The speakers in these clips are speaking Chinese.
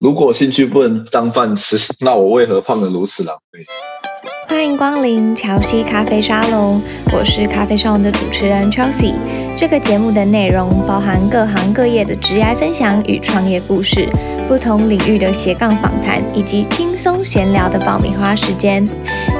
如果兴趣不能当饭吃，那我为何胖得如此狼狈？欢迎光临乔西咖啡沙龙，我是咖啡沙龙的主持人 Chelsea。这个节目的内容包含各行各业的职业分享与创业故事，不同领域的斜杠访谈，以及轻松闲聊的爆米花时间。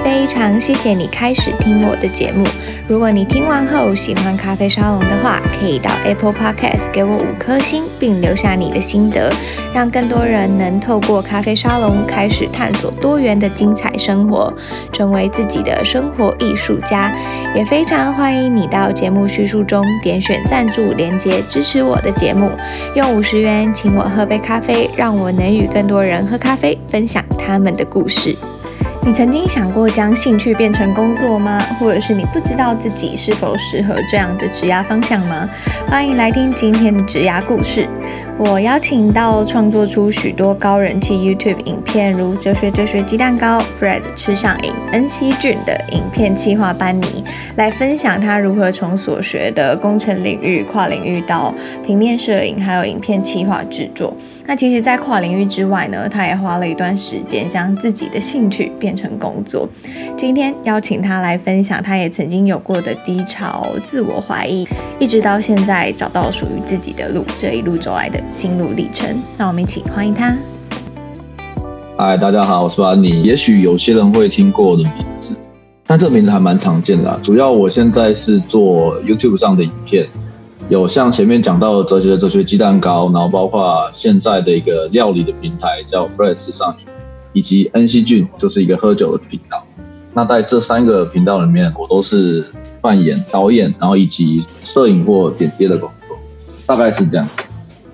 非常谢谢你开始听我的节目。如果你听完后喜欢咖啡沙龙的话，可以到 Apple Podcast 给我五颗星，并留下你的心得，让更多人能透过咖啡沙龙开始探索多元的精彩生活，成为自己的生活艺术家。也非常欢迎你到节目叙述中点选赞助连结支持我的节目，用五十元请我喝杯咖啡，让我能与更多人喝咖啡，分享他们的故事。你曾经想过将兴趣变成工作吗？或者是你不知道自己是否适合这样的职涯方向吗？欢迎来听今天的职涯故事。我邀请到创作出许多高人气 YouTube 影片，如哲学哲学鸡蛋糕、Fred 吃上瘾、恩熙俊的影片企划班尼，来分享他如何从所学的工程领域跨领域到平面摄影，还有影片企划制作。那其实，在跨领域之外呢，他也花了一段时间将自己的兴趣变成工作。今天邀请他来分享，他也曾经有过的低潮、自我怀疑，一直到现在找到属于自己的路，这一路走来的心路历程。让我们一起欢迎他。嗨，大家好，我是班尼。也许有些人会听过我的名字，但这个名字还蛮常见的。主要我现在是做 YouTube 上的影片。有像前面讲到的哲学的哲学鸡蛋糕，然后包括现在的一个料理的平台叫 Fresh 上瘾，以及恩熙俊就是一个喝酒的频道。那在这三个频道里面，我都是扮演导演，然后以及摄影或剪接的工作，大概是这样。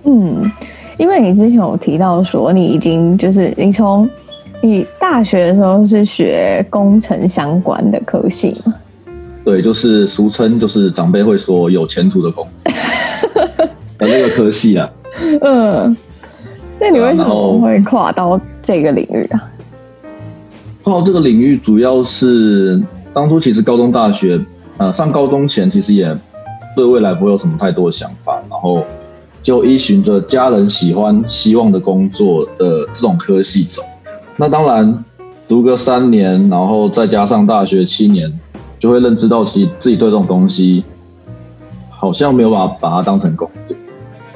嗯，因为你之前有提到说你已经就是你从你大学的时候是学工程相关的科系嘛？对，就是俗称，就是长辈会说有前途的工作的那个科系啊。嗯，那你为什么会跨到这个领域啊？跨到这个领域，主要是当初其实高中、大学，呃，上高中前其实也对未来不会有什么太多的想法，然后就依循着家人喜欢、希望的工作的这种科系走。那当然，读个三年，然后再加上大学七年。就会认知到，其实自己对这种东西好像没有把把它当成工作，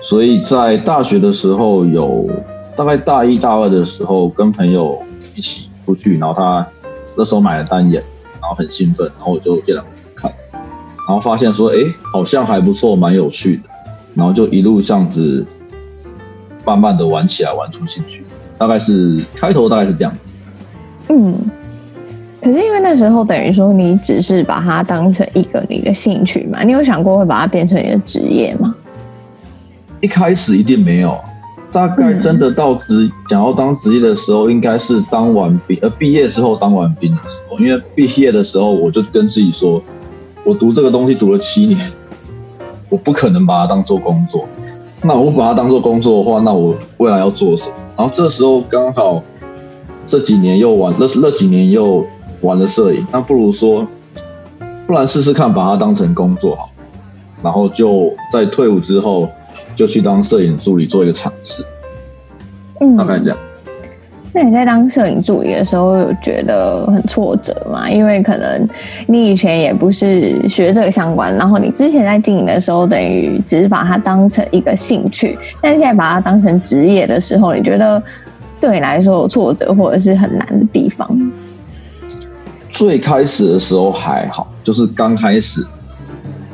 所以在大学的时候，有大概大一大二的时候，跟朋友一起出去，然后他那时候买了单眼，然后很兴奋，然后我就借来看，然后发现说，哎，好像还不错，蛮有趣的，然后就一路这样子慢慢的玩起来，玩出兴趣，大概是开头大概是这样子，嗯。可是因为那时候等于说你只是把它当成一个你的兴趣嘛，你有想过会把它变成你的职业吗？一开始一定没有，大概真的到职想要当职业的时候，应该是当完兵呃毕业之后当完兵的时候，因为毕业的时候我就跟自己说，我读这个东西读了七年，我不可能把它当做工作，那我把它当做工作的话，那我未来要做什么？然后这时候刚好这几年又玩，那那几年又。玩的摄影，那不如说，不然试试看，把它当成工作好，然后就在退伍之后，就去当摄影助理做一个尝试，嗯，大概这样。那你在当摄影助理的时候，有觉得很挫折吗？因为可能你以前也不是学这个相关，然后你之前在经营的时候，等于只是把它当成一个兴趣，但是现在把它当成职业的时候，你觉得对你来说有挫折或者是很难的地方？最开始的时候还好，就是刚开始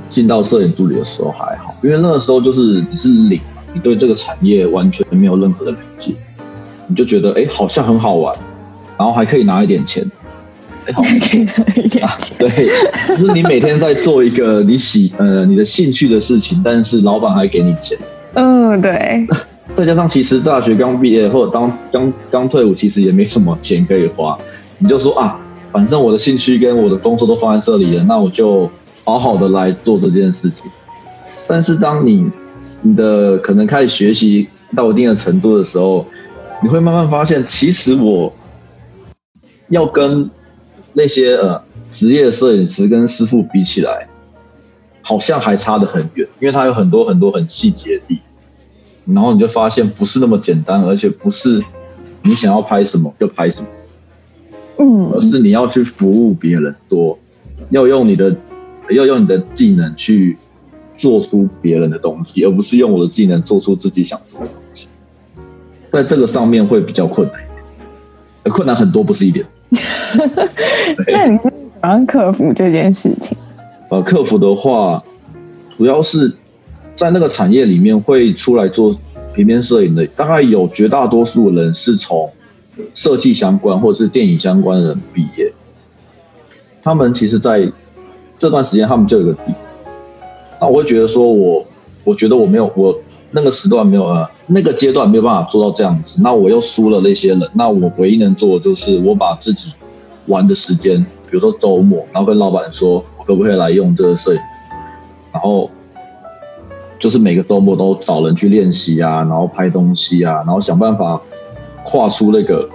进到摄影助理的时候还好，因为那个时候就是你是零嘛，你对这个产业完全没有任何的了解，你就觉得哎、欸、好像很好玩，然后还可以拿一点钱，哎、欸、好，可以拿一点钱、啊，对，就是你每天在做一个你喜呃你的兴趣的事情，但是老板还给你钱，嗯对，再加上其实大学刚毕业或者当刚刚退伍，其实也没什么钱可以花，你就说啊。反正我的兴趣跟我的工作都放在这里了，那我就好好的来做这件事情。但是当你你的可能开始学习到一定的程度的时候，你会慢慢发现，其实我要跟那些呃职业摄影师跟师傅比起来，好像还差得很远，因为他有很多很多很细节的地方。然后你就发现不是那么简单，而且不是你想要拍什么就拍什么，嗯，而是你要去服务别人多，要用你的要用你的技能去做出别人的东西，而不是用我的技能做出自己想做的东西。在这个上面会比较困难一点，困难很多，不是一点。那你是怎么样克服这件事情？呃，克服的话，主要是在那个产业里面会出来做平面摄影的，大概有绝大多数人是从设计相关或者是电影相关的人毕业。他们其实在这段时间，他们就有个底。那我会觉得说我，我觉得我没有我那个时段没有呃那个阶段没有办法做到这样子。那我又输了那些人，那我唯一能做的就是我把自己玩的时间，比如说周末，然后跟老板说。我可不可以来用这个摄影？然后就是每个周末都找人去练习啊，然后拍东西啊，然后想办法跨出那个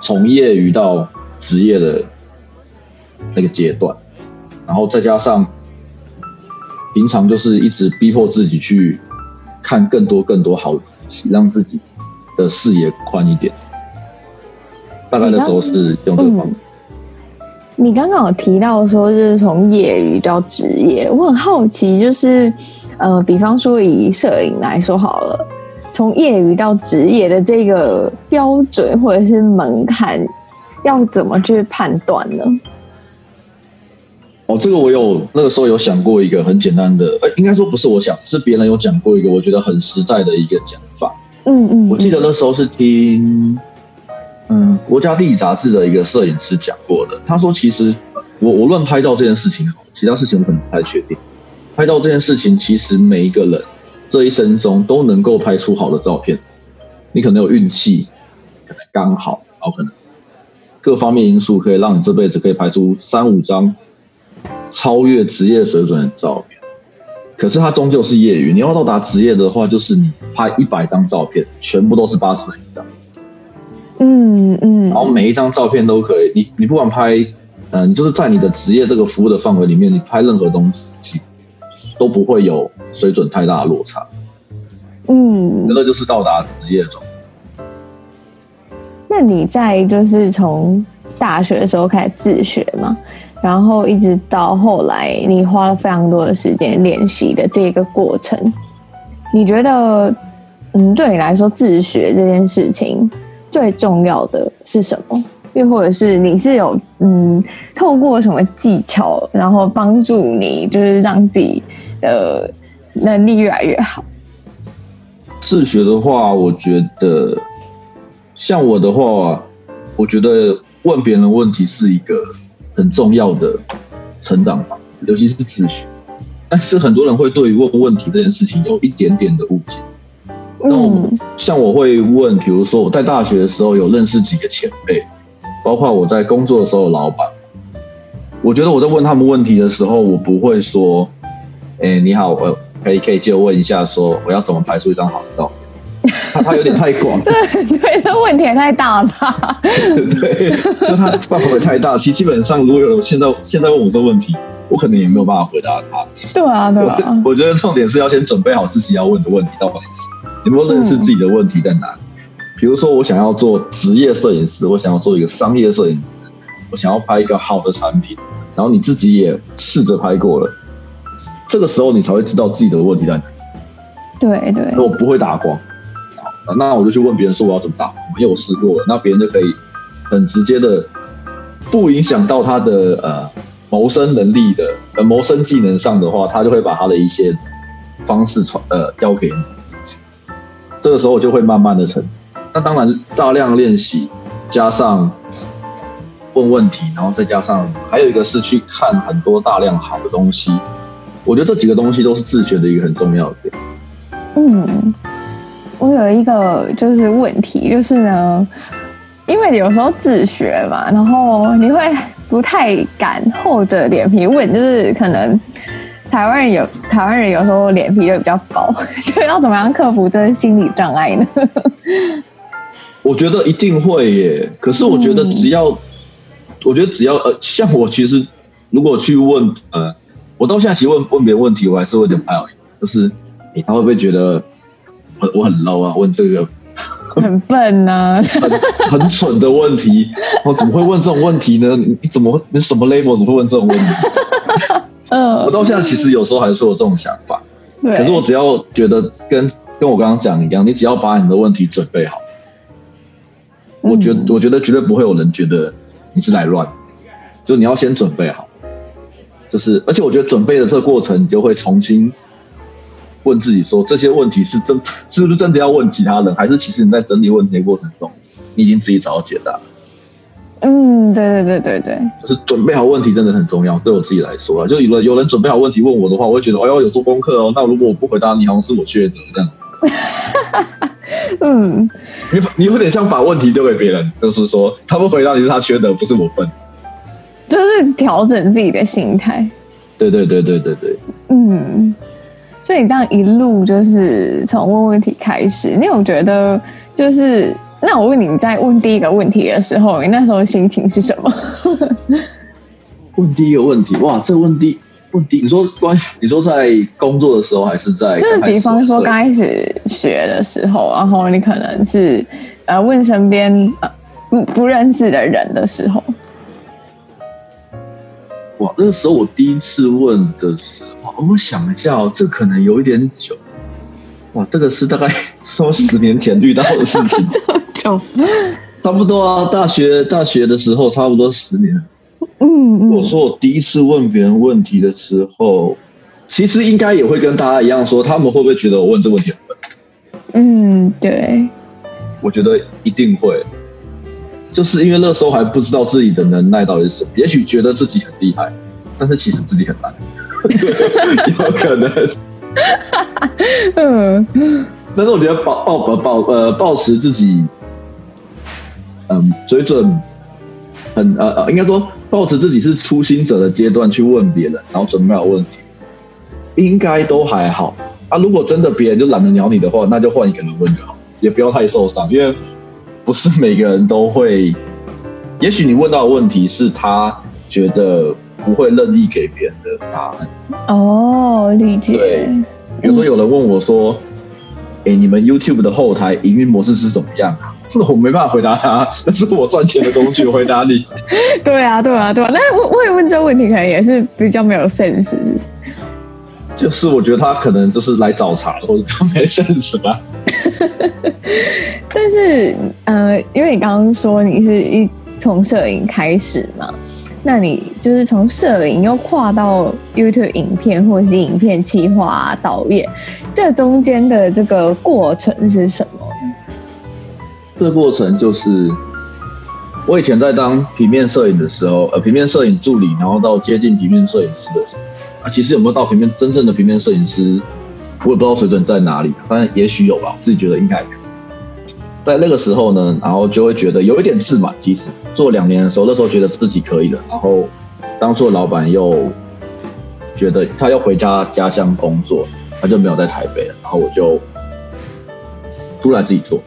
从业余到职业的那个阶段，然后再加上平常就是一直逼迫自己去看更多更多好让自己的视野宽一点。大概那时候是用这个方法。你刚刚有提到说，就是从业余到职业，我很好奇，就是呃，比方说以摄影来说好了，从业余到职业的这个标准或者是门槛，要怎么去判断呢？哦，这个我有那个时候有想过一个很简单的，呃，应该说不是我想，是别人有讲过一个我觉得很实在的一个讲法。嗯，嗯嗯，我记得那时候是听。嗯，国家地理杂志的一个摄影师讲过的，他说：“其实我我论拍照这件事情好，其他事情我可能不太确定。拍照这件事情，其实每一个人这一生中都能够拍出好的照片。你可能有运气，可能刚好，然后可能各方面因素可以让你这辈子可以拍出三五张超越职业水准的照片。可是它终究是业余，你要到达职业的话，就是你拍一百张照片，全部都是八十分以上。”嗯嗯，然后每一张照片都可以，你你不管拍，嗯、呃，你就是在你的职业这个服务的范围里面，你拍任何东西都不会有水准太大的落差。嗯，那就是到达职业中。那你在就是从大学的时候开始自学嘛，然后一直到后来，你花了非常多的时间练习的这个过程，你觉得，嗯，对你来说自学这件事情，最重要的是什么？又或者是你是有嗯，透过什么技巧，然后帮助你，就是让自己的能力越来越好？自学的话，我觉得像我的话，我觉得问别人问题是一个很重要的成长方式，尤其是自学。但是很多人会对于问问题这件事情有一点点的误解。那我像我会问，比如说我在大学的时候有认识几个前辈，包括我在工作的时候的老板。我觉得我在问他们问题的时候，我不会说：“哎，你好，我可以可以借我问一下，说我要怎么拍出一张好的照片？”他他有点太广，对对，这问题也太大了吧？对，就他范围太大。其实基本上，如果有人现在现在问我这个问题，我可能也没有办法回答他。对啊，对啊。我，我觉得重点是要先准备好自己要问的问题到底是。有没有认识自己的问题在哪里？比如说，我想要做职业摄影师，我想要做一个商业摄影师，我想要拍一个好的产品，然后你自己也试着拍过了，这个时候你才会知道自己的问题在哪里。对对。那我不会打光，那我就去问别人说我要怎么打光，因为我试过了，那别人就可以很直接的，不影响到他的呃谋生能力的呃谋生技能上的话，他就会把他的一些方式传呃交给你。这个时候我就会慢慢的成。那当然，大量练习加上问问题，然后再加上还有一个是去看很多大量好的东西。我觉得这几个东西都是自学的一个很重要的点。嗯，我有一个就是问题，就是呢，因为有时候自学嘛，然后你会不太敢厚着脸皮问，就是可能。台湾人有台湾人有时候脸皮就比较薄，就要怎么样克服这些心理障碍呢？我觉得一定会耶。可是我觉得只要，嗯、我觉得只要呃，像我其实如果去问呃，我到现在其实问问别人问题，我还是会有点不好意思。就是，欸，他会不会觉得我我很 low 啊，问这个很笨啊，很很蠢的问题，我怎么会问这种问题呢？你怎么你什么 label 怎么会问这种问题？嗯，我到现在其实有时候还是有这种想法，对可是我只要觉得跟跟我刚刚讲一样，你只要把你的问题准备好，嗯、我觉得我觉得绝对不会有人觉得你是来乱，就你要先准备好。就是，而且我觉得准备的这个过程，你就会重新问自己说，这些问题是真是不是真的要问其他人，还是其实你在整理问题的过程中，你已经自己找到解答？嗯，对对对对对，就是准备好问题真的很重要。对我自己来说啊，就有人有人准备好问题问我的话，我会觉得，哎呦，有做功课哦。那如果我不回答你，好像是我缺德这样子。嗯，你你有点像把问题丢给别人，就是说他不回答你是他缺德，不是我笨。就是调整自己的心态，对对对对对对，嗯，所以你这样一路就是从问问题开始，你有觉得就是那我问你，你在问第一个问题的时候，你那时候心情是什么？问第一个问题，哇，这问题问题，你说关你说在工作的时候还是在？就是比方说刚开始学的时候，然后你可能是呃问身边呃不不认识的人的时候。哇，那个时候我第一次问的时候，我想一下哦，这可能有一点久。哇，这个是大概 说十年前遇到的事情，这么久，差不多啊。大学大学的时候，差不多十年。嗯，嗯，我说我第一次问别人问题的时候，其实应该也会跟大家一样说，他们会不会觉得我问这个问题很笨？嗯，对，我觉得一定会。就是因为那时候还不知道自己的能耐到底是什么，也许觉得自己很厉害，但是其实自己很烂，有可能。嗯，但是我觉得保保保呃保持自己，嗯，水准很呃呃，应该说保持自己是初心者的阶段去问别人，然后准备好问题，应该都还好啊。如果真的别人就懒得鸟你的话，那就换一个人问就好，也不要太受伤，因为。不是每个人都会，也许你问到的问题是他觉得不会任意给别人的答案。哦，理解。对，比如说有人问我说：“哎、嗯欸，你们 YouTube 的后台营运模式是怎么样？”啊 我没办法回答他，那是我赚钱的工具，回答你。对啊，对啊，对啊。那我我也问这个问题，可能也是比较没有 sense，就是。就是我觉得他可能就是来找茬，或者他没 sense 吧。但是，呃，因为你刚刚说你是一从摄影开始嘛，那你就是从摄影又跨到 YouTube 影片或者是影片企划导演，这中间的这个过程是什么？这个过程就是我以前在当平面摄影的时候，呃，平面摄影助理，然后到接近平面摄影师的时候，啊，其实有没有到平面真正的平面摄影师，我也不知道水准在哪里，反正也许有吧，我自己觉得应该可以。在那个时候呢，然后就会觉得有一点自满。其实做两年的时候，那时候觉得自己可以了。然后当初的老板又觉得他要回家家乡工作，他就没有在台北了。然后我就出来自己做。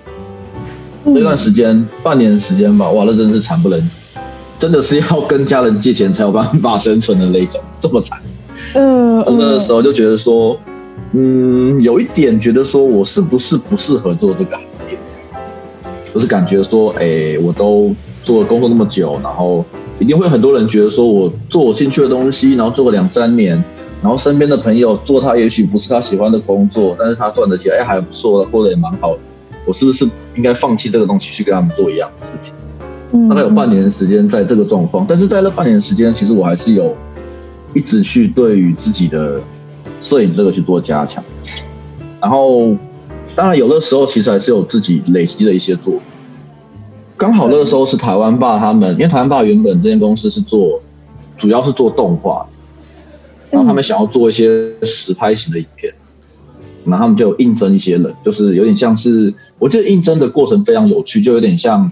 那、嗯、段时间半年的时间吧，哇，那真的是惨不忍睹，真的是要跟家人借钱才有办法生存的那种，这么惨。嗯，那个时候就觉得说，嗯，有一点觉得说我是不是不适合做这个行业。就是感觉说，哎、欸，我都做了工作那么久，然后一定会很多人觉得说我做我兴趣的东西，然后做个两三年，然后身边的朋友做他也许不是他喜欢的工作，但是他赚的钱哎还不错，过得也蛮好的。我是不是应该放弃这个东西去跟他们做一样的事情？大概有半年的时间在这个状况，但是在那半年的时间，其实我还是有一直去对于自己的摄影这个去做加强，然后。当然，有的时候其实还是有自己累积的一些作品。刚好那个时候是台湾爸他们，因为台湾爸原本这间公司是做，主要是做动画，然后他们想要做一些实拍型的影片，然后他们就应征一些人，就是有点像是，我记得应征的过程非常有趣，就有点像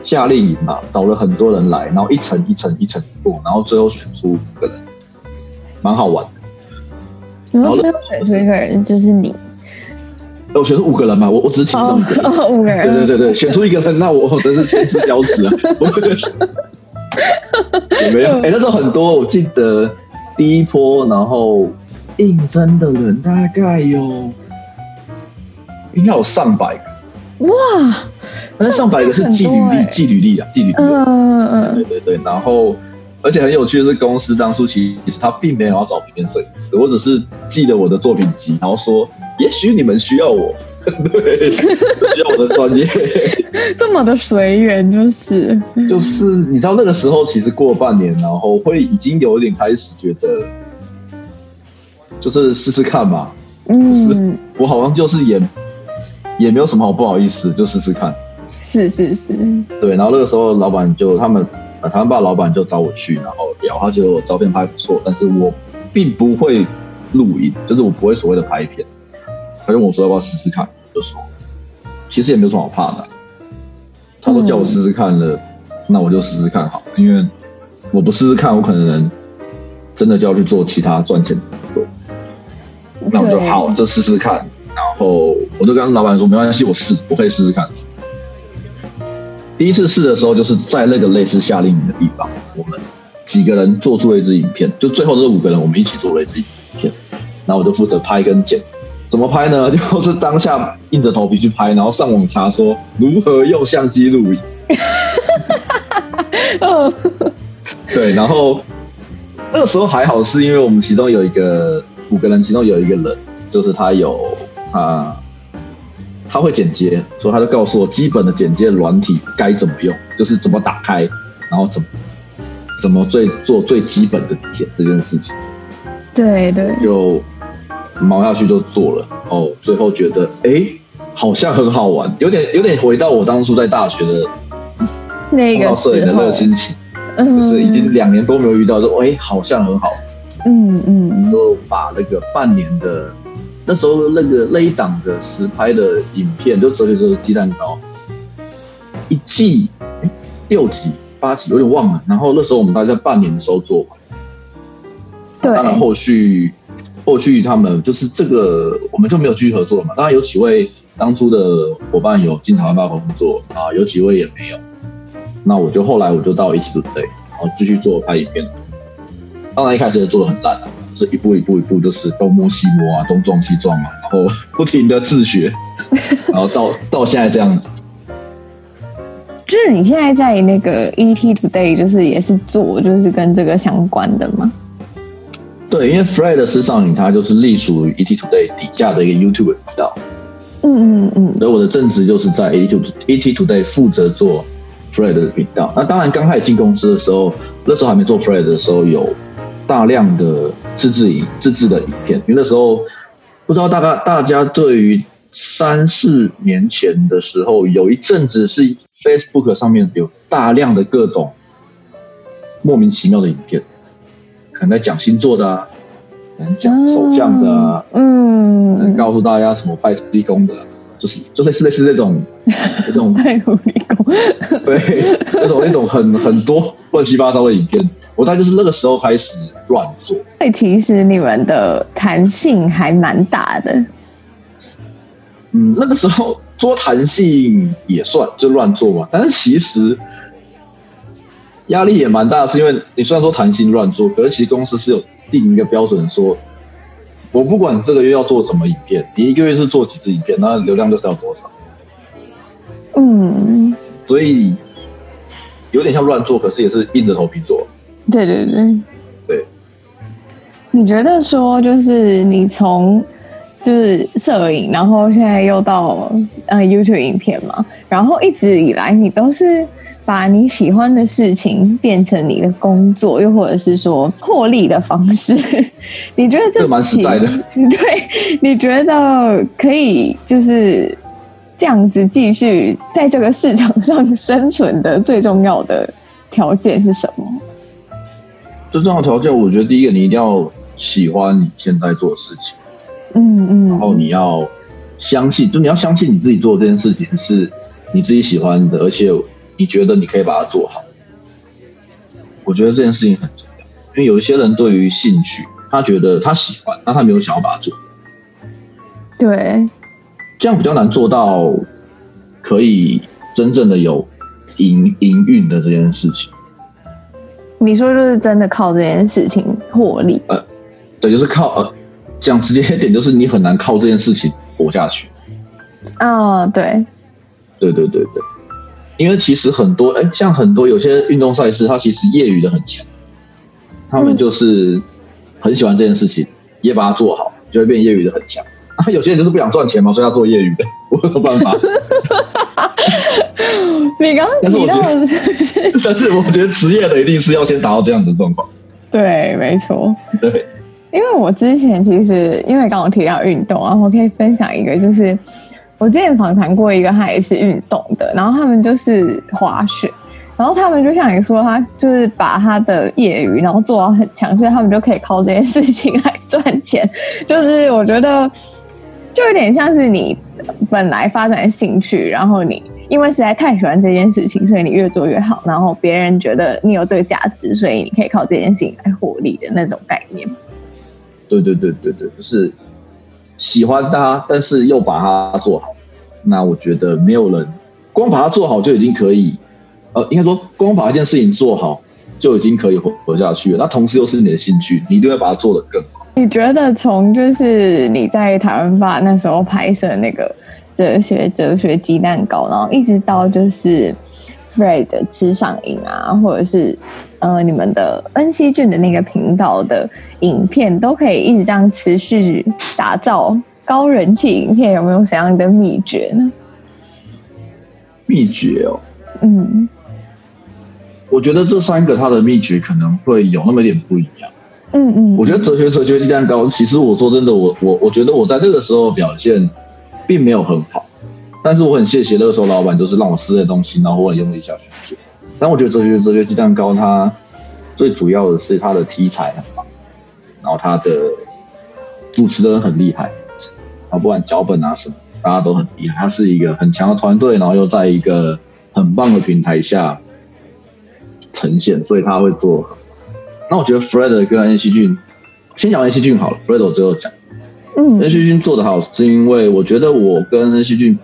夏令营嘛，找了很多人来，然后一层一层一层过，然后最后选出五个人，蛮好玩的。然后最后 选出一个人就是你。我选出五个人嘛，我我只是其中一个人。Oh, 五个人。对对对对，选出一个人，那我真是天之骄子啊！也没有？哎、欸，那时候很多，我记得第一波，然后应征的人大概有应该有上百个。哇！那上百个是寄履历，寄履历啊，寄履历。嗯嗯嗯。对对对，然后而且很有趣的是，公司当初其实他并没有要找平面摄影师，我只是寄了我的作品集，然后说也许你们需要我，对，需要我的专业，这么的随缘，就是。就是你知道那个时候其实过了半年，然后会已经有点开始觉得，就是试试看嘛，嗯，我好像就是也也没有什么好不好意思，就试试看。是是是，对，然后那个时候老板就他们呃台湾吧老板就找我去，然后聊，他觉得我照片拍不错，但是我并不会录影，就是我不会所谓的拍片，他就问我说要不要试试看，就说其实也没有什么好怕的，他说叫我试试看了，嗯、那我就试试看好，因为我不试试看，我可能真的就要去做其他赚钱的工作，那我就好就试试看，然后我就跟老板说没关系，我试我可以试试看。第一次试的时候，就是在那个类似夏令营的地方，我们几个人做出了一支影片，就最后这五个人我们一起做了一支影片，然后我就负责拍跟剪。怎么拍呢？就是当下硬着头皮去拍，然后上网查说如何用相机录影。对，然后那个时候还好，是因为我们其中有一个五个人，其中有一个人就是他有他。他会剪接，所以他就告诉我基本的剪接软体该怎么用，就是怎么打开，然后怎么怎么最做最基本的剪这件事情。对对，就毛下去就做了，哦最后觉得哎、欸，好像很好玩，有点有点回到我当初在大学的那个摄影的那个心情，嗯、就是已经两年多没有遇到，说哎、欸，好像很好嗯，嗯嗯，就把那个半年的。那时候那个那一档的实拍的影片，就折叠成鸡蛋糕，一季六集八集有点忘了。然后那时候我们大概在半年的时候做完，对。当然后续后续他们就是这个我们就没有继续合作了嘛。当然有几位当初的伙伴有进台湾吧工作啊，有几位也没有。那我就后来我就到一起准备，然后继续做拍影片。当然一开始也做的很烂啊。是一步一步一步，就是东摸西摸啊，东撞西撞啊，然后 不停的自学，然后到到现在这样子。就是你现在在那个 ET Today，就是也是做，就是跟这个相关的吗？对，因为 Fred 时尚女她就是隶属于 ET Today 底下的一个 YouTube 频道。嗯嗯嗯。所以我的正职就是在 ET ET Today 负责做 Fred 的频道。那当然，刚开始进公司的时候，那时候还没做 Fred 的时候有。大量的自制影、自制的影片，因为那时候不知道大概大家对于三四年前的时候，有一阵子是 Facebook 上面有大量的各种莫名其妙的影片，可能在讲星座的啊，可能讲手相的啊，嗯，可能告诉大家什么拜土地公的，就是就类似类似这种 这种对，那种那种很很多乱七八糟的影片。我大概就是那个时候开始乱做，所以其实你们的弹性还蛮大的。嗯，那个时候说弹性也算就乱做嘛，但是其实压力也蛮大的，是因为你虽然说弹性乱做，可是其实公司是有定一个标准，说我不管这个月要做什么影片，你一个月是做几支影片，那流量就是要多少。嗯，所以有点像乱做，可是也是硬着头皮做。对对对，对。你觉得说，就是你从就是摄影，然后现在又到呃 YouTube 影片嘛，然后一直以来你都是把你喜欢的事情变成你的工作，又或者是说获利的方式。你觉得这蛮实在的？对，你觉得可以就是这样子继续在这个市场上生存的最重要的条件是什么？最重要的条件，我觉得第一个，你一定要喜欢你现在做的事情，嗯嗯，然后你要相信，就你要相信你自己做这件事情是你自己喜欢的，而且你觉得你可以把它做好。我觉得这件事情很重要，因为有一些人对于兴趣，他觉得他喜欢，但他没有想要把它做。对，这样比较难做到可以真正的有营营运的这件事情。你说就是真的靠这件事情获利？呃，对，就是靠呃，讲直接一点，就是你很难靠这件事情活下去。哦，对，对对对对，因为其实很多哎，像很多有些运动赛事，它其实业余的很强，他们就是很喜欢这件事情，也把它做好，就会变业余的很强。啊，有些人就是不想赚钱嘛，所以要做业余的，我有什么办法？你刚刚提到的是，但是我觉得职业的一定是要先达到这样的状况。对，没错。对，因为我之前其实因为刚刚提到运动，然后我可以分享一个，就是我之前访谈过一个，他也是运动的，然后他们就是滑雪，然后他们就像你说，他就是把他的业余然后做到很强，所以他们就可以靠这件事情来赚钱。就是我觉得。就有点像是你本来发展的兴趣，然后你因为实在太喜欢这件事情，所以你越做越好，然后别人觉得你有这个价值，所以你可以靠这件事情来获利的那种概念。对对对对对，就是喜欢它，但是又把它做好。那我觉得没有人光把它做好就已经可以，呃，应该说光把一件事情做好就已经可以活活下去了。那同时又是你的兴趣，你一定会把它做得更。你觉得从就是你在台湾吧那时候拍摄那个哲学哲学鸡蛋糕，然后一直到就是 Fred 吃上瘾啊，或者是呃你们的恩熙俊的那个频道的影片，都可以一直这样持续打造高人气影片，有没有什么样的秘诀呢？秘诀哦，嗯，我觉得这三个它的秘诀可能会有那么一点不一样。嗯嗯，我觉得哲学哲学鸡蛋糕，其实我说真的，我我我觉得我在那个时候表现并没有很好，但是我很谢谢那个时候老板，就是让我试这东西，然后我也用力下去做。但我觉得哲学哲学鸡蛋糕它最主要的是它的题材很棒，然后它的主持人很厉害，然后不管脚本啊什么，大家都很厉害。它是一个很强的团队，然后又在一个很棒的平台下呈现，所以他会做。那我觉得 Fred 跟恩熙俊，先讲恩熙俊好了，Fred 我最后讲。嗯，恩熙俊做的好，是因为我觉得我跟恩熙俊，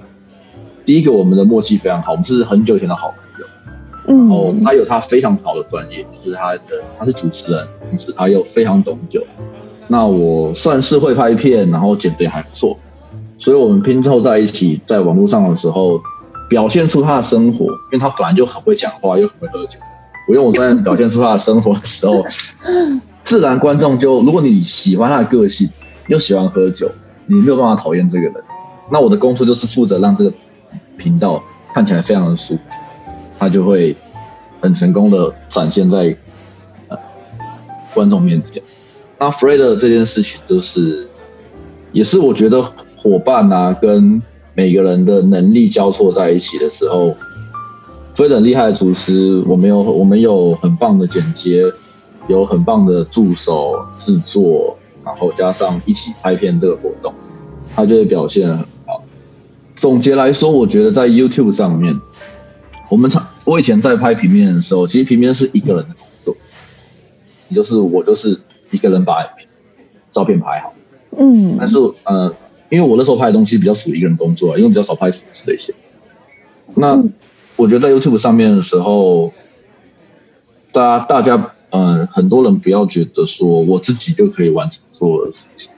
第一个我们的默契非常好，我们是很久以前的好朋友。嗯，然后他有他非常好的专业，就是他的他是主持人，同时他又非常懂酒。那我算是会拍片，然后剪得也还不错，所以我们拼凑在一起，在网络上的时候，表现出他的生活，因为他本来就很会讲话，又很会喝酒。我用我在表现出他的生活的时候，自然观众就，如果你喜欢他的个性，又喜欢喝酒，你没有办法讨厌这个人。那我的工作就是负责让这个频道看起来非常的舒服，他就会很成功的展现在呃观众面前。那 Fred 这件事情就是，也是我觉得伙伴啊跟每个人的能力交错在一起的时候。非常厉害的厨师，我们有我们有很棒的剪接，有很棒的助手制作，然后加上一起拍片这个活动，他就会表现很好。总结来说，我觉得在 YouTube 上面，我们常我以前在拍平面的时候，其实平面是一个人的工作，也就是我就是一个人把照片拍好，嗯，但是呃，因为我那时候拍的东西比较属于一个人工作，因为比较少拍厨师的一些，那。嗯我觉得在 YouTube 上面的时候，大家大家嗯、很多人不要觉得说我自己就可以完成所有的事情，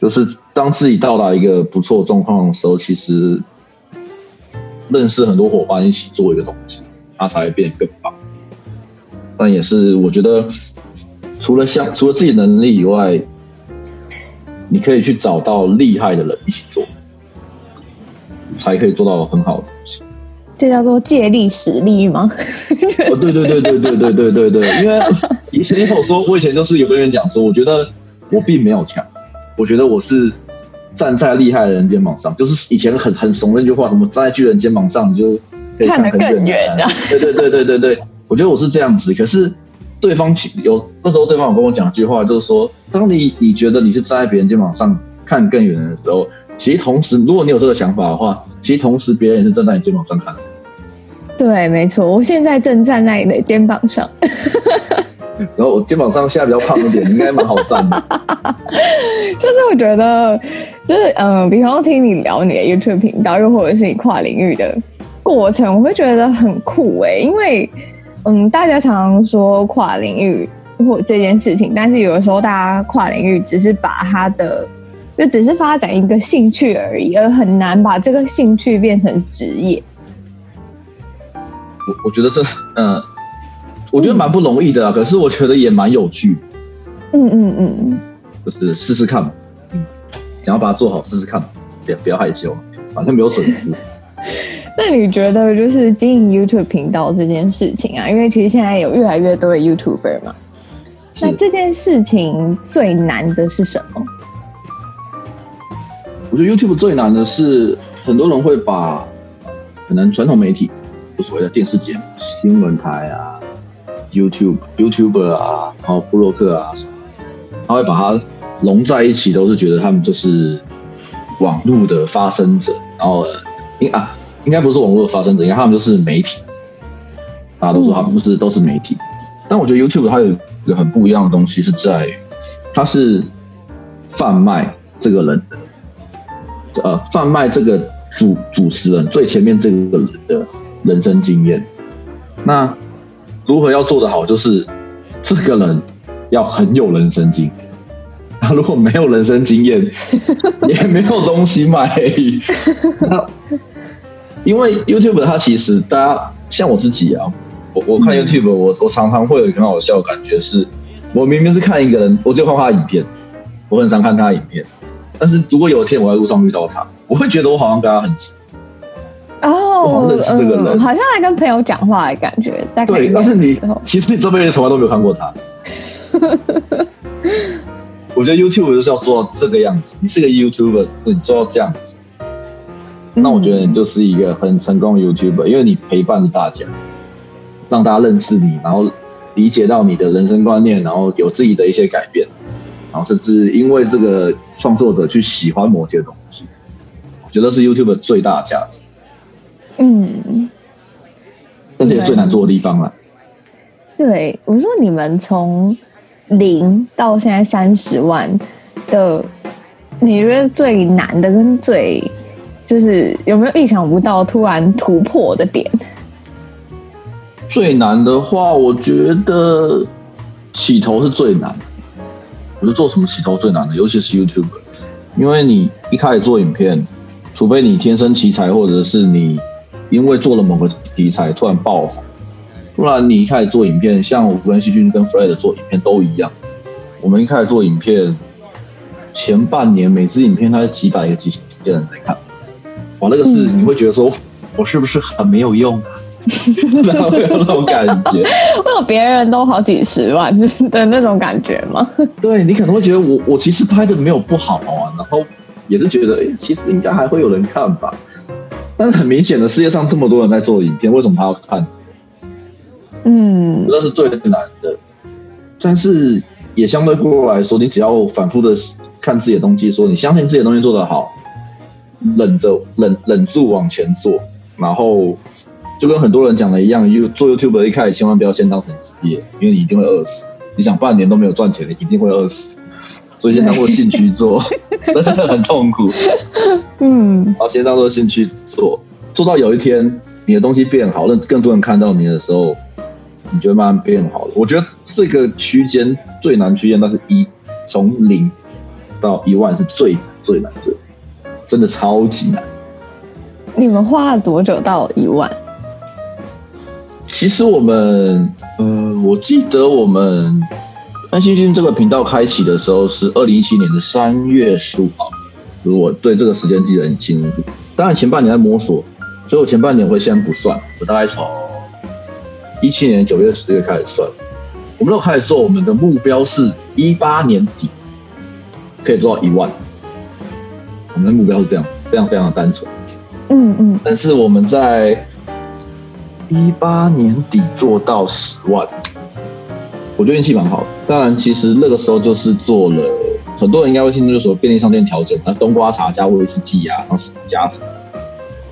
就是当自己到达一个不错状况的时候，其实认识很多伙伴一起做一个东西，它才会变得更棒。但也是我觉得，除了像除了自己能力以外，你可以去找到厉害的人一起做，才可以做到很好的东西。这叫做借力使力吗？哦，对对对对对对对对对，因为 以前你跟我说，我以前就是有跟人讲说，我觉得我并没有强，我觉得我是站在厉害的人肩膀上，就是以前很很怂的那句话，什么站在巨人肩膀上你就可以看得更远的。对对对对对对，我觉得我是这样子。可是对方有那时候对方有跟我讲一句话，就是说，当你你觉得你是站在别人肩膀上看更远的时候，其实同时，如果你有这个想法的话，其实同时别人也是站在你肩膀上看的。对，没错，我现在正站在你的肩膀上。然后我肩膀上现在比较胖一点，应该蛮好站的。就是我觉得，就是嗯、呃，比方说听你聊你的 YouTube 频道，又或者是你跨领域的过程，我会觉得很酷哎，因为嗯，大家常常说跨领域或这件事情，但是有的时候大家跨领域只是把它的就只是发展一个兴趣而已，而很难把这个兴趣变成职业。我我觉得这，嗯、呃，我觉得蛮不容易的啊。嗯、可是我觉得也蛮有趣。嗯嗯嗯嗯，就是试试看嘛。嗯，想要把它做好，试试看，别不要害羞，反正没有损失。那你觉得，就是经营 YouTube 频道这件事情啊，因为其实现在有越来越多的 YouTuber 嘛，是那这件事情最难的是什么？我觉得 YouTube 最难的是，很多人会把可能传统媒体，就所谓的电视节目、新闻台啊、YouTube、YouTuber 啊，然后布洛克啊什么，他会把它融在一起，都是觉得他们就是网络的发声者，然后应啊应该不是网络的发声者，因为他们就是媒体，大家都说他们不是都是媒体，但我觉得 YouTube 它有一个很不一样的东西，是在于它是贩卖这个人的。呃，贩卖这个主主持人最前面这个人的人生经验，那如何要做得好？就是这个人要很有人生经验。他如果没有人生经验，也没有东西卖。那因为 YouTube 它其实大家像我自己啊，我我看 YouTube，我我常常会有很好笑的感觉是，我明明是看一个人，我就看他的影片，我很常看他的影片。但是如果有一天我在路上遇到他，我会觉得我好像跟他很熟哦，我好像认识这个人，嗯，好像在跟朋友讲话的感觉。在对，但是你其实你这辈子从来都没有看过他。我觉得 YouTube 就是要做到这个样子。你是个 YouTuber，你做到这样子，那我觉得你就是一个很成功的 YouTuber，因为你陪伴着大家，让大家认识你，然后理解到你的人生观念，然后有自己的一些改变。然后甚至因为这个创作者去喜欢某些东西，我觉得是 YouTube 最大的价值。嗯，但是也最难做的地方了。对，我说你们从零到现在三十万的，你觉得最难的跟最就是有没有意想不到突然突破的点？最难的话，我觉得起头是最难。我觉得做什么起头最难的，尤其是 YouTube，因为你一开始做影片，除非你天生奇才，或者是你因为做了某个题材突然爆红，不然你一开始做影片，像我跟细菌跟 Fred 做影片都一样，我们一开始做影片，前半年每支影片它是几百个、几千人在看，哇，那个是你会觉得说，我是不是很没有用？然后有那种感觉，会有别人都好几十万 的那种感觉吗？对，你可能会觉得我我其实拍的没有不好啊，然后也是觉得哎，其实应该还会有人看吧。但是很明显的，世界上这么多人在做影片，为什么他要看？嗯，那是最难的。但是也相对过来说，你只要反复的看自己的东西，说你相信自己的东西做得好，忍着忍忍住往前做，然后。就跟很多人讲的一样，做 YouTube 一开始千万不要先当成职业，因为你一定会饿死。你想半年都没有赚钱，你一定会饿死。所以先当做兴趣做，那真的很痛苦。嗯，然后先当做兴趣做，做到有一天你的东西变好，让更多人看到你的时候，你就会慢慢变好了。我觉得这个区间最难区间，那是一从零到一万是最最难最，真的超级难。你们花了多久到一万？其实我们，呃，我记得我们安心君这个频道开启的时候是二零一七年的三月十五号，如果对这个时间记得很清楚。当然前半年在摸索，所以我前半年会先不算，我大概从一七年九月十月开始算。我们都开始做，我们的目标是一八年底可以做到一万。我们的目标是这样子，非常非常的单纯。嗯嗯。但是我们在一八年底做到十万，我觉得运气蛮好的。当然，其实那个时候就是做了，很多人应该会听就是说便利商店调整，那冬瓜茶加威士忌啊，然后什么加什么，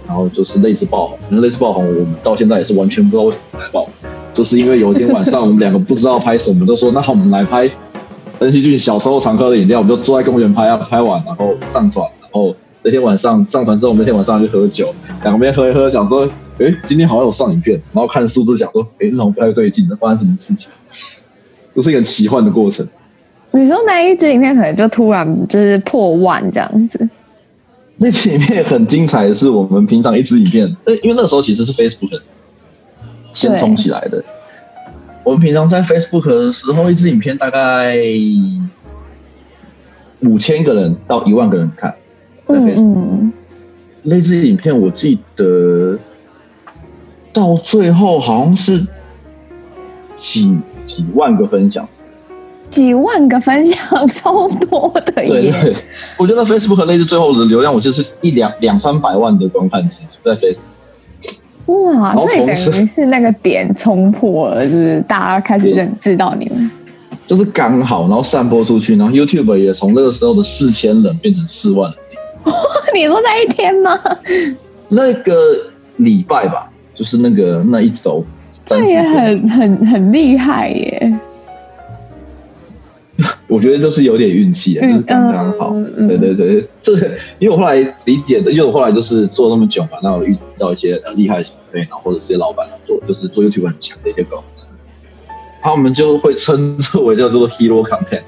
然后就是类似爆红。那类似爆红，我们到现在也是完全不知道为什么来爆，就是因为有一天晚上我们两个不知道拍什么，我们都说那好，我们来拍恩熙俊小时候常喝的饮料，我们就坐在公园拍啊，拍完然后上传，然后那天晚上上传之后，我们那天晚上就喝酒，两边喝一喝，讲说。哎，今天好像有上影片，然后看数字讲说，哎，这种不太对劲，那发生什么事情？都是一个很奇幻的过程。你说那一支影片可能就突然就是破万这样子？那支影片很精彩的是，我们平常一支影片，呃，因为那时候其实是 Facebook 先冲起来的。我们平常在 Facebook 的时候，一支影片大概五千个人到一万个人看，在 Facebook。嗯，那支影片我记得到最后好像是几几万个分享。几万个分享，超多的耶！对对，我觉得 Facebook 那支最后的流量，我就是一两两三百万的观看次数在 Facebook。哇，所以等于是那个点冲破了，就是大家开始认知到你们。就是刚好，然后散播出去，然后 YouTube 也从那个时候的四千人变成四万人。你说在一天吗？那个礼拜吧，就是那个那一周，这也很很很厉害耶。我觉得就是有点运气，就是刚刚好。嗯、对对对，这个因为我后来理解的，因为我后来就是做那么久嘛，那我遇到一些厉害的小辈，然后或者是些老板做，就是做 YouTube 很强的一些公司，他们就会称之为叫做 Hero Content，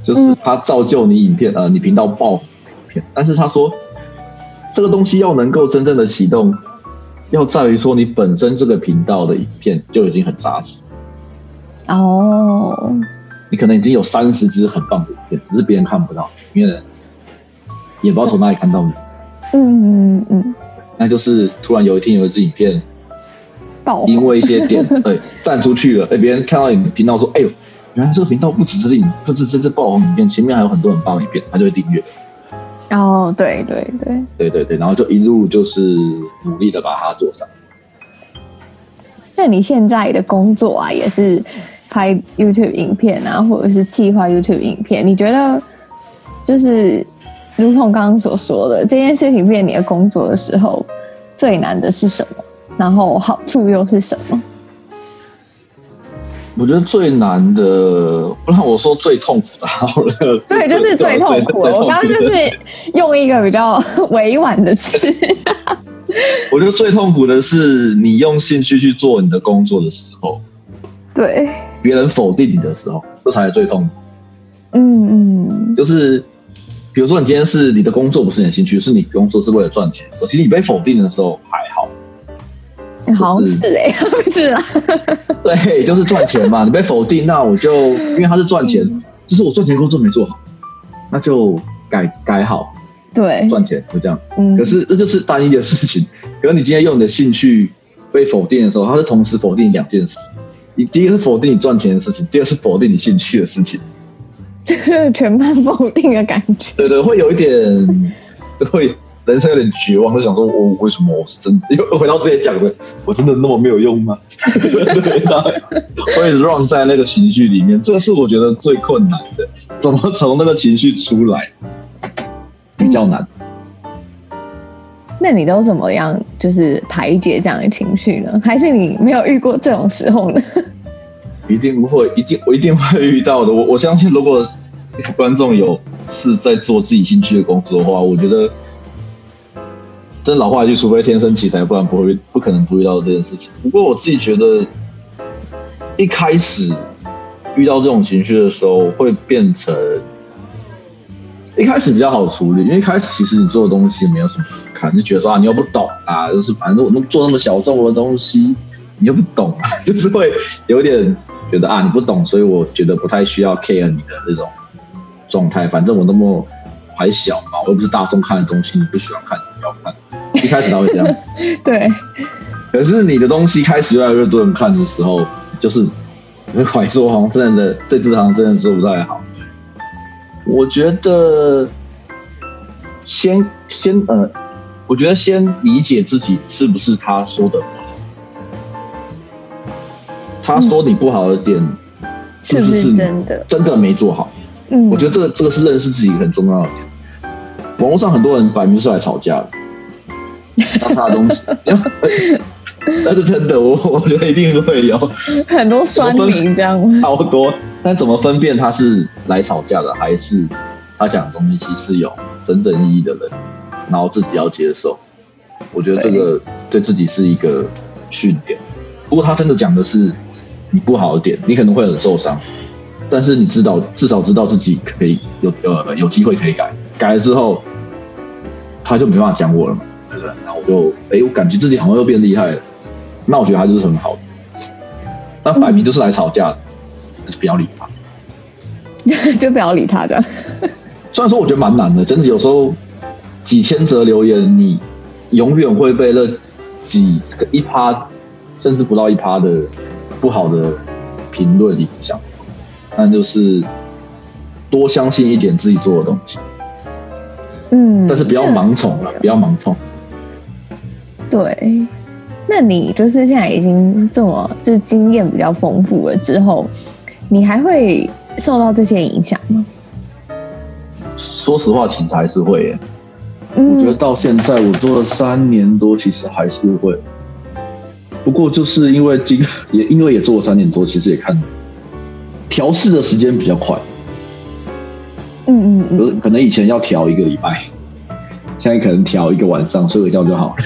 就是他造就你影片啊、嗯呃，你频道爆影片。但是他说，这个东西要能够真正的启动，要在于说你本身这个频道的影片就已经很扎实。哦。你可能已经有三十支很棒的影片，只是别人看不到，因为也不知道从哪里看到你。嗯嗯嗯，那就是突然有一天有一支影片爆红，因为一些点对站出去了，哎，别人看到你频道说：“哎呦，原来这个频道不只是影，不只是这支爆红影片，前面还有很多很棒的影片。”他就会订阅。哦，对对对对对对，然后就一路就是努力的把它做上。那你现在的工作啊，也是。拍 YouTube 影片啊，或者是企划 YouTube 影片，你觉得就是如同刚刚所说的，这件事情变你的工作的时候，最难的是什么？然后好处又是什么？我觉得最难的，不然我说最痛苦的好了。对，就是最痛苦。我刚刚就是用一个比较 委婉的词。我觉得最痛苦的是你用兴趣去做你的工作的时候。对。别人否定你的时候，这才是最痛苦。嗯嗯，就是比如说，你今天是你的工作不是你的兴趣，是你工作是为了赚钱。其实你被否定的时候还好，好像是哎，是啊，对，就是赚钱嘛。你被否定，那我就因为他是赚钱，嗯、就是我赚钱工作没做好，那就改改好。对，赚钱就这样。嗯，可是这就是单一的事情。可是你今天用你的兴趣被否定的时候，他是同时否定两件事。你第一个是否定你赚钱的事情，第二是否定你兴趣的事情，就 是全盘否定的感觉。对对，会有一点，会人生有点绝望，就想说，我为什么我是真的？又回到之前讲的，我真的那么没有用吗？对，会 run 在那个情绪里面，这是我觉得最困难的，怎么从那个情绪出来，比较难。嗯那你都怎么样，就是排解这样的情绪呢？还是你没有遇过这种时候呢？一定不会，一定我一定会遇到的。我我相信，如果观众有是在做自己兴趣的工作的话，我觉得真老话一句，除非天生奇才，不然不会不可能不遇到这件事情。不过我自己觉得，一开始遇到这种情绪的时候，会变成。一开始比较好处理，因为一开始其实你做的东西没有什么看，就觉得说啊，你又不懂啊，就是反正我能做那么小众的东西，你又不懂啊，就是会有点觉得啊，你不懂，所以我觉得不太需要 care 你的这种状态。反正我那么还小嘛，我又不是大众看的东西，你不喜欢看，你不要看。一开始他会这样，对。可是你的东西开始越来越多人看的时候，就是你会怀疑说，好像真的这这行真的做不太好。我觉得先先呃，我觉得先理解自己是不是他说的不好。他说你不好的点，是不是真的真的没做好？嗯，我觉得这个这个是认识自己很重要的点。网络上很多人摆明是来吵架的，拿他的东西。但是真的，我 我觉得一定会有很多酸民这样，好多。但怎么分辨他是来吵架的，还是他讲的东西其实是有真正意义的人，然后自己要接受？我觉得这个对自己是一个训练。如果他真的讲的是你不好的点，你可能会很受伤。但是你知道，至少知道自己可以有呃有机会可以改，改了之后，他就没办法讲我了嘛，对不对？就哎，我感觉自己好像又变厉害了，那我觉得还是很好的。那摆明就是来吵架的，嗯、就不要理他，就不要理他的。虽然说我觉得蛮难的，真的有时候几千则留言，你永远会被那几个一趴，甚至不到一趴的不好的评论影响。但就是多相信一点自己做的东西，嗯，但是不要盲从了，不要盲从。对，那你就是现在已经这么就是经验比较丰富了之后，你还会受到这些影响吗？说实话，其实还是会耶。嗯，我觉得到现在我做了三年多，其实还是会。不过就是因为这个，也因为也做了三年多，其实也看。调试的时间比较快，嗯嗯嗯，可能以前要调一个礼拜，现在可能调一个晚上睡个觉就好了。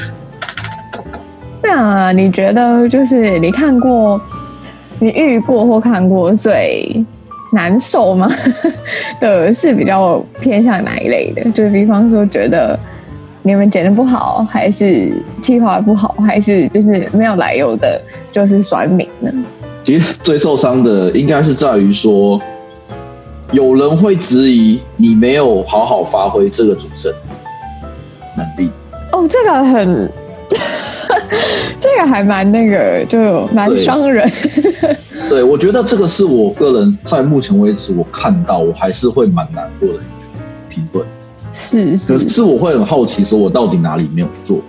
那你觉得，就是你看过、你遇过或看过最难受吗？的是比较偏向哪一类的？就是比方说，觉得你们剪的不好，还是气划不好，还是就是没有来由的，就是酸民呢？其实最受伤的应该是在于说，有人会质疑你没有好好发挥这个主持人能力。哦，这个很，这个还蛮那个，就蛮伤人。对，对，我觉得这个是我个人在目前为止我看到我还是会蛮难过的一个评论。是是，可是我会很好奇，说我到底哪里没有做，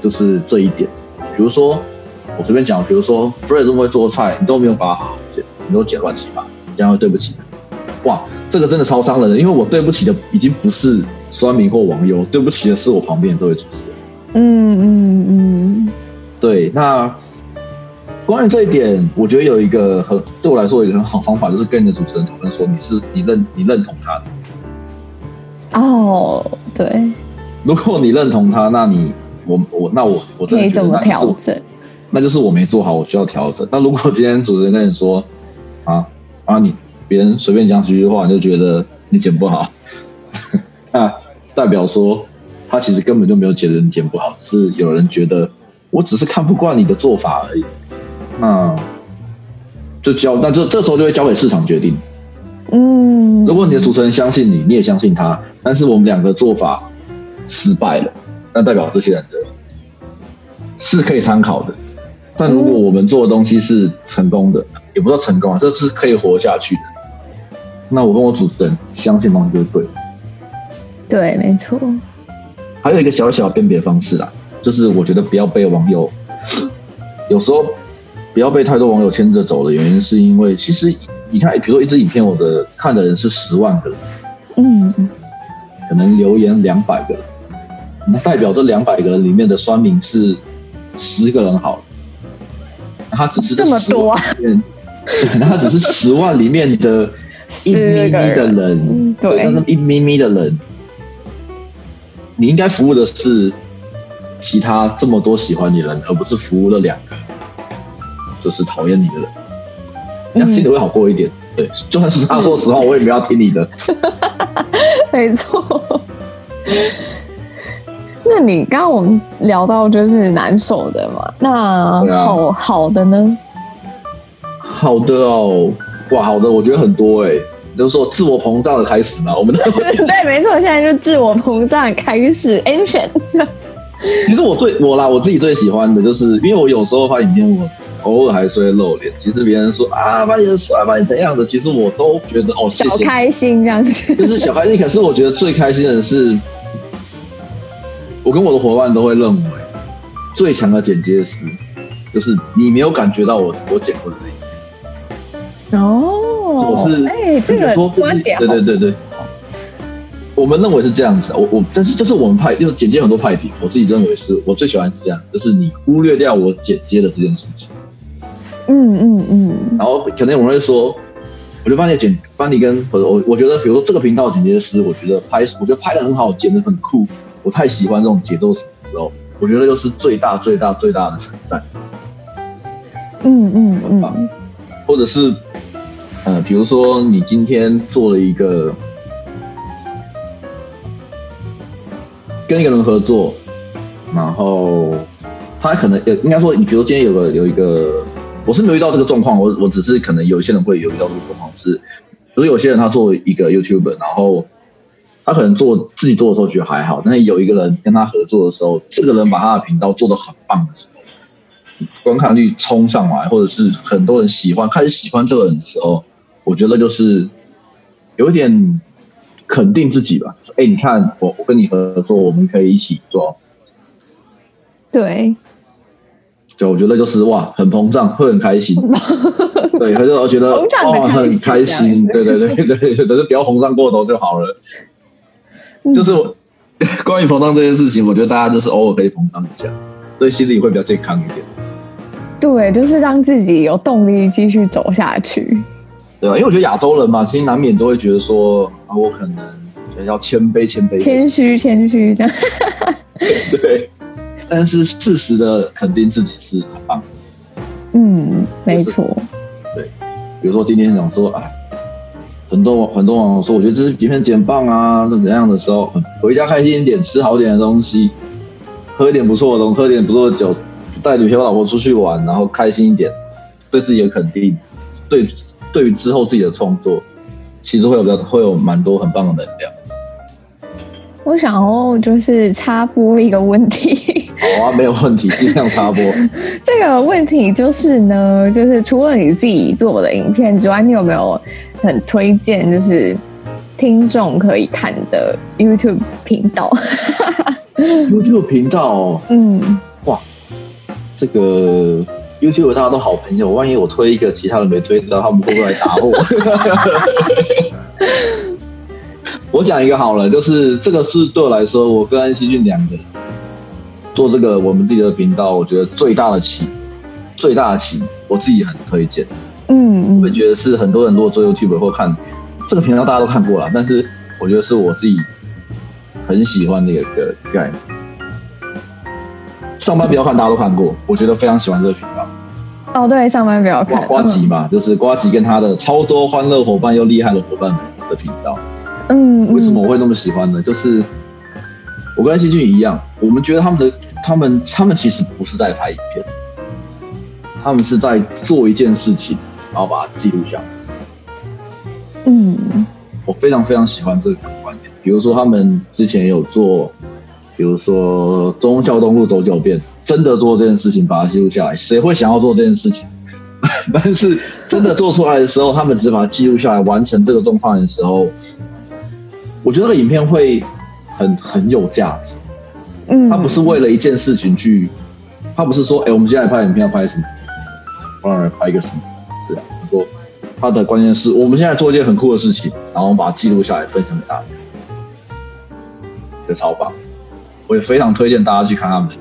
就是这一点，比如说。我随便讲，比如说 Fred 这么会做菜，你都没有把它好好剪，你都剪乱七八，你这样会对不起。哇，这个真的超伤人的，因为我对不起的已经不是酸民或网友，对不起的是我旁边的这位主持人。嗯嗯嗯，对。那关于这一点，我觉得有一个很对我来说有一个很好方法，就是跟你的主持人讨论说，你是你认你认同他的。哦，对。如果你认同他，那你我我那我我真的觉得那可以怎么调整？那就是我没做好，我需要调整。那如果今天主持人跟你说，啊啊，你别人随便讲几句话，你就觉得你剪不好，那代表说他其实根本就没有觉得你剪不好，只是有人觉得我只是看不惯你的做法而已。那就交，那这这时候就会交给市场决定。嗯，如果你的主持人相信你，你也相信他，但是我们两个做法失败了，那代表这些人的是可以参考的。但如果我们做的东西是成功的，嗯、也不知道成功啊，这是可以活下去的。那我跟我主持人相信东西就是对的。对，没错。还有一个小小辨别方式啦，就是我觉得不要被网友，有时候不要被太多网友牵着走的原因，是因为其实你看，比如说一支影片，我的看的人是十万个人，嗯，可能留言两百个人，那代表这两百个人里面的酸民是十个人好了。他只是这么多他只是十万里面的一咪咪的人，对，那一咪咪的人，你应该服务的是其他这么多喜欢你的人，而不是服务了两个就是讨厌你的人，这样心里会好过一点。对，就算是他说实话，我也不要听你的。没错。那你刚刚我们聊到就是难受的嘛，那好、啊、好的呢？好的哦，哇，好的，我觉得很多哎、欸，就是说自我膨胀的开始嘛，我们 对，没错，现在就自我膨胀开始。Ancient，其实我最我啦，我自己最喜欢的就是，因为我有时候发影片，我偶尔还是会露脸。其实别人说啊，把你的帅，把你怎样的，其实我都觉得哦，谢谢，小开心这样子，就是小开心。可是我觉得最开心的是。我跟我的伙伴都会认为，最强的剪接师就是你没有感觉到我我剪过的那一哦，我是哎，这个观点，对对对对，我们认为是这样子。我我但是这是我们派，就是剪接很多派别，我自己认为是我最喜欢是这样，就是你忽略掉我剪接的这件事情。嗯嗯嗯。然后可能有人会说，我就帮你剪，帮你跟我我我觉得，比如说这个频道剪接师，我觉得拍我觉得拍的很好，剪的很酷。我太喜欢这种节奏的时候，我觉得就是最大最大最大的称赞。嗯嗯嗯，或者是呃，比如说你今天做了一个跟一个人合作，然后他可能也应该说，你比如说今天有个有一个，我是没有遇到这个状况，我我只是可能有些人会有遇到这个状况，是，比如有些人他做一个 YouTuber，然后他可能做自己做的时候觉得还好，但是有一个人跟他合作的时候，这个人把他的频道做的很棒的时候，观看率冲上来，或者是很多人喜欢，开始喜欢这个人的时候。我觉得就是有点肯定自己吧。哎，你看我，我跟你合作，我们可以一起做。对，就我觉得就是哇，很膨胀，会很开心。对，可是我觉得哇，很开心。对对对对对，但是不要膨胀过头就好了。嗯、就是我 关于膨胀这件事情，我觉得大家就是偶尔可以膨胀一下，对心理会比较健康一点。对，就是让自己有动力继续走下去。对吧？因为我觉得亚洲人嘛，其实难免都会觉得说，啊，我可能要谦卑、谦卑、谦虚、谦虚这样。对，但是适时的肯定自己是很棒的。嗯，没错。对，比如说今天讲说，啊，很多很多网友说，我觉得这是影片剪棒啊，怎怎样的时候，回家开心一点，吃好点的东西，喝一点不错的东西，喝一点不错的酒，带女朋友老婆出去玩，然后开心一点，对自己的肯定，对。对于之后自己的创作，其实会有比较会有蛮多很棒的能量。我想要就是插播一个问题。好啊，没有问题，尽量插播。这个问题就是呢，就是除了你自己做的影片之外，你有没有很推荐就是听众可以看的 YouTube 频道？YouTube 频道，嗯，哇，这个。YouTube 大家都好朋友，万一我推一个，其他人没推到，他们会不会来打我？我讲一个好了，就是这个是对我来说，我跟安熙俊两个人做这个我们自己的频道，我觉得最大的起，最大的起，我自己很推荐。嗯，我觉得是很多人如果做 YouTube 或看这个频道，大家都看过了，但是我觉得是我自己很喜欢的一个概念。上班不要看，大家都看过，我觉得非常喜欢这个频道。哦，对，上班不要看。瓜吉嘛，就是瓜吉跟他的超多欢乐伙伴又厉害的伙伴们的频道。嗯，为什么我会那么喜欢呢？就是我跟新俊一样，我们觉得他们的他们他们其实不是在拍影片，他们是在做一件事情，然后把它记录下来。嗯，我非常非常喜欢这个观点。比如说，他们之前有做。比如说中孝东路走九遍，真的做这件事情，把它记录下来，谁会想要做这件事情？但是真的做出来的时候，他们只把它记录下来，完成这个状况的时候，我觉得这个影片会很很有价值。嗯，他不是为了一件事情去，他不是说，哎、欸，我们接下来拍影片要拍什么？当然拍一个什么？对啊，他说他的关键是我们现在做一件很酷的事情，然后把它记录下来，分享给大家，这超棒。我也非常推荐大家去看他们的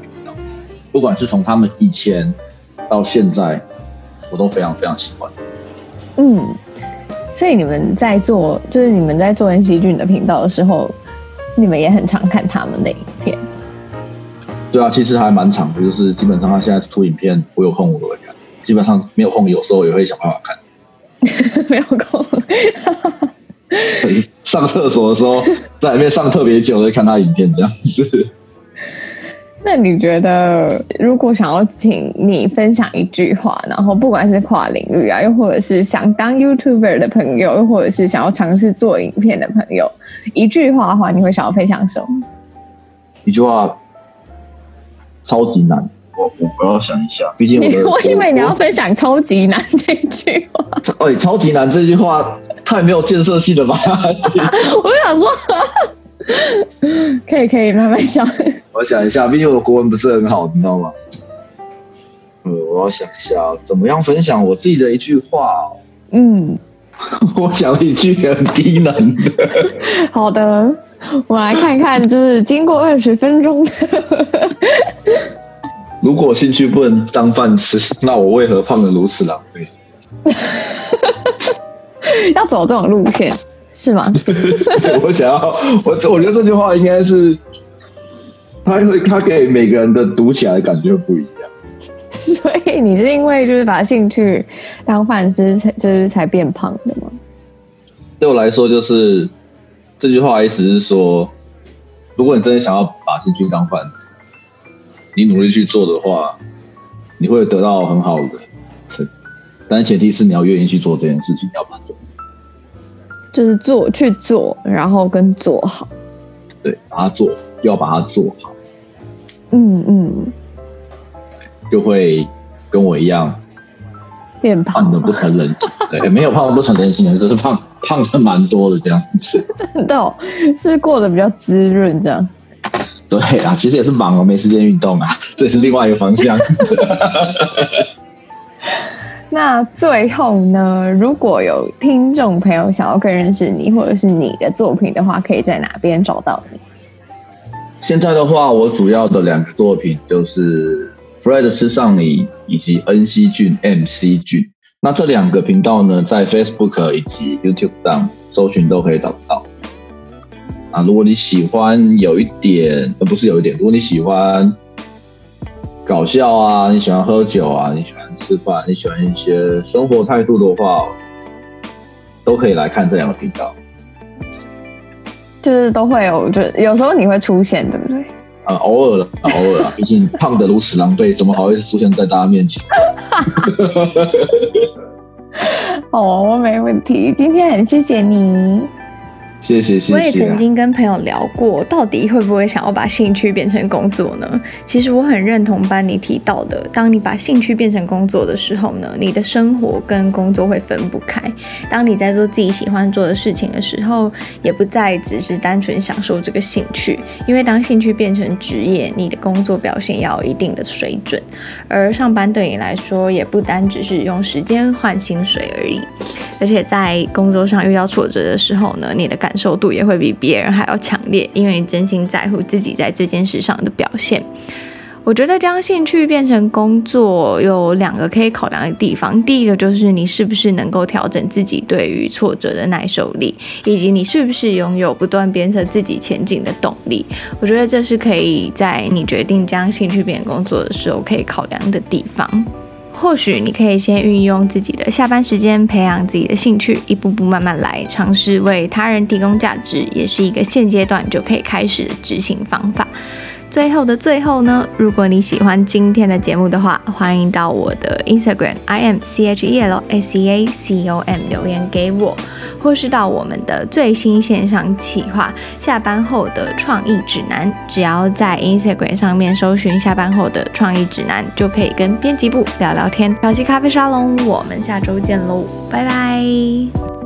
不管是从他们以前到现在，我都非常非常喜欢。嗯，所以你们在做，就是你们在做恩熙俊的频道的时候，你们也很常看他们的影片。对啊，其实还蛮长的，就是基本上他现在出影片，我有空我都会看，基本上没有空，有时候也会想办法看。没有空。上厕所的时候，在里面上特别久，会看他影片这样子。那你觉得，如果想要请你分享一句话，然后不管是跨领域啊，又或者是想当 YouTuber 的朋友，又或者是想要尝试做影片的朋友，一句话的话，你会想要分享什么？一句话超级难，我我我要想一下，毕竟我，我以为你要分享超级难这句话。哎，超级难这句话太没有建设性了吧？我就想说。可以可以慢慢想，我想一下，毕竟我的国文不是很好，你知道吗？呃，我要想一下，怎么样分享我自己的一句话？嗯，我想了一句很低能的。好的，我来看看，就是经过二十分钟的。如果兴趣不能当饭吃，那我为何胖得如此狼狈？要走这种路线。是吗？我想要，我我觉得这句话应该是，他会他给每个人的读起来的感觉不一样。所以你是因为就是把兴趣当饭吃，才就是才变胖的吗？对我来说，就是这句话意思是说，如果你真的想要把兴趣当饭吃，你努力去做的话，你会得到很好的成，但前提是你要愿意去做这件事情，你要把它做，就是做去做，然后跟做好，对，把它做，要把它做好，嗯嗯。就会跟我一样变胖，胖的不成人形。对，没有胖的不成人形，就是胖胖的蛮多的这样子。真的哦，是过得比较滋润这样。对啊，其实也是忙哦，没时间运动啊，这是另外一个方向。那最后呢，如果有听众朋友想要更认识你，或者是你的作品的话，可以在哪边找到你？现在的话，我主要的两个作品就是。Fred 吃上你以及恩熙俊 MC 俊，那这两个频道呢，在 Facebook 以及 YouTube 上搜寻都可以找到。啊，如果你喜欢有一点，呃，不是有一点，如果你喜欢搞笑啊，你喜欢喝酒啊，你喜欢吃饭，你喜欢一些生活态度的话，都可以来看这两个频道。就是都会有，就有时候你会出现，对不对？啊，偶尔了，偶尔啊，毕竟胖的如此狼狈，怎么好意思出现在大家面前？哦，我没问题，今天很谢谢你。谢谢谢谢。我也曾经跟朋友聊过，到底会不会想要把兴趣变成工作呢？其实我很认同班尼提到的，当你把兴趣变成工作的时候呢，你的生活跟工作会分不开。当你在做自己喜欢做的事情的时候，也不再只是单纯享受这个兴趣，因为当兴趣变成职业，你的工作表现要有一定的水准，而上班对你来说也不单只是用时间换薪水而已。而且在工作上遇到挫折的时候呢，你的感感受度也会比别人还要强烈，因为你真心在乎自己在这件事上的表现。我觉得将兴趣变成工作有两个可以考量的地方，第一个就是你是不是能够调整自己对于挫折的耐受力，以及你是不是拥有不断鞭策自己前进的动力。我觉得这是可以在你决定将兴趣变工作的时候可以考量的地方。或许你可以先运用自己的下班时间培养自己的兴趣，一步步慢慢来，尝试为他人提供价值，也是一个现阶段就可以开始的执行方法。最后的最后呢，如果你喜欢今天的节目的话，欢迎到我的 Instagram I M C H E L S E A C O M 留言给我，或是到我们的最新线上企划下班后的创意指南，只要在 Instagram 上面搜寻下班后的创意指南，就可以跟编辑部聊聊天。小西咖啡沙龙，我们下周见喽，拜拜。